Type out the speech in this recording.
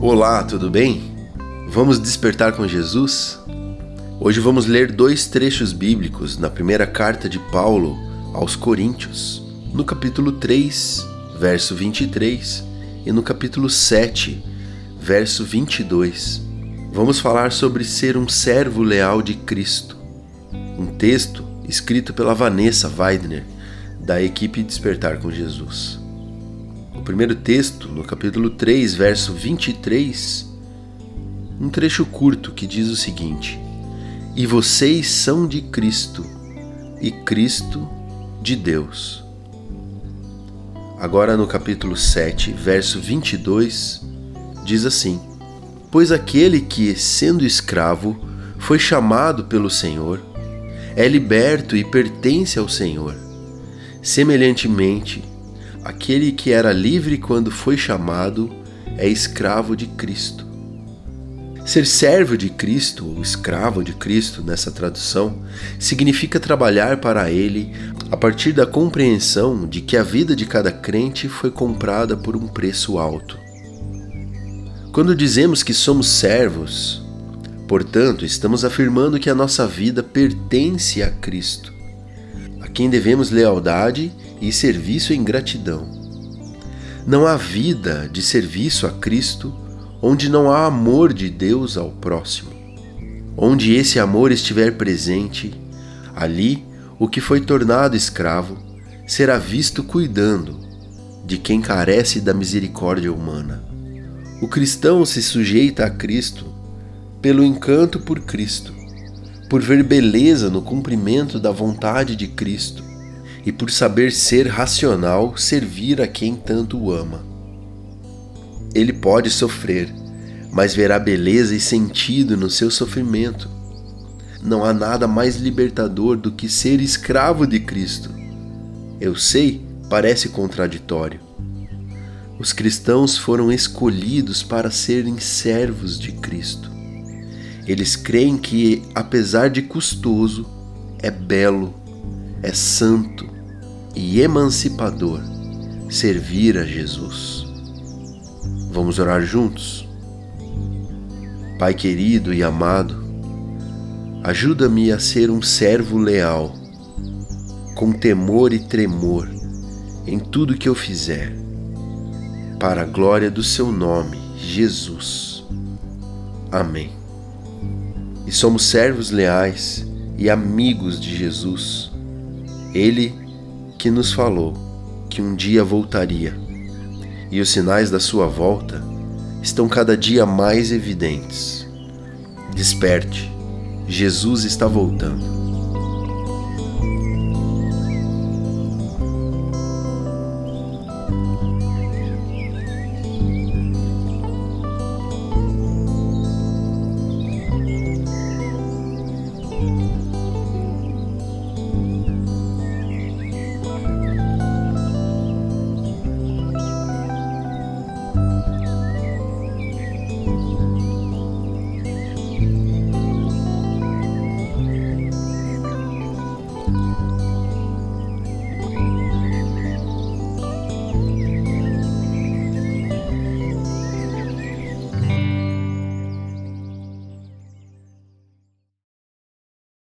Olá, tudo bem? Vamos despertar com Jesus? Hoje vamos ler dois trechos bíblicos na primeira carta de Paulo aos Coríntios, no capítulo 3, verso 23, e no capítulo 7, verso 22. Vamos falar sobre ser um servo leal de Cristo. Um texto escrito pela Vanessa Weidner, da equipe Despertar com Jesus. Primeiro texto, no capítulo 3, verso 23, um trecho curto que diz o seguinte: E vocês são de Cristo, e Cristo de Deus. Agora no capítulo 7, verso 22, diz assim: Pois aquele que, sendo escravo, foi chamado pelo Senhor, é liberto e pertence ao Senhor. Semelhantemente, aquele que era livre quando foi chamado é escravo de Cristo. Ser servo de Cristo ou escravo de Cristo nessa tradução significa trabalhar para Ele a partir da compreensão de que a vida de cada crente foi comprada por um preço alto. Quando dizemos que somos servos, portanto, estamos afirmando que a nossa vida pertence a Cristo, a quem devemos lealdade e serviço em gratidão. Não há vida de serviço a Cristo onde não há amor de Deus ao próximo. Onde esse amor estiver presente, ali o que foi tornado escravo será visto cuidando de quem carece da misericórdia humana. O cristão se sujeita a Cristo pelo encanto por Cristo, por ver beleza no cumprimento da vontade de Cristo e por saber ser racional servir a quem tanto o ama. Ele pode sofrer, mas verá beleza e sentido no seu sofrimento. Não há nada mais libertador do que ser escravo de Cristo. Eu sei, parece contraditório. Os cristãos foram escolhidos para serem servos de Cristo. Eles creem que, apesar de custoso, é belo, é santo e emancipador servir a Jesus. Vamos orar juntos? Pai querido e amado, ajuda-me a ser um servo leal, com temor e tremor em tudo que eu fizer, para a glória do Seu nome, Jesus. Amém. E somos servos leais e amigos de Jesus, Ele que nos falou que um dia voltaria e os sinais da sua volta estão cada dia mais evidentes. Desperte, Jesus está voltando.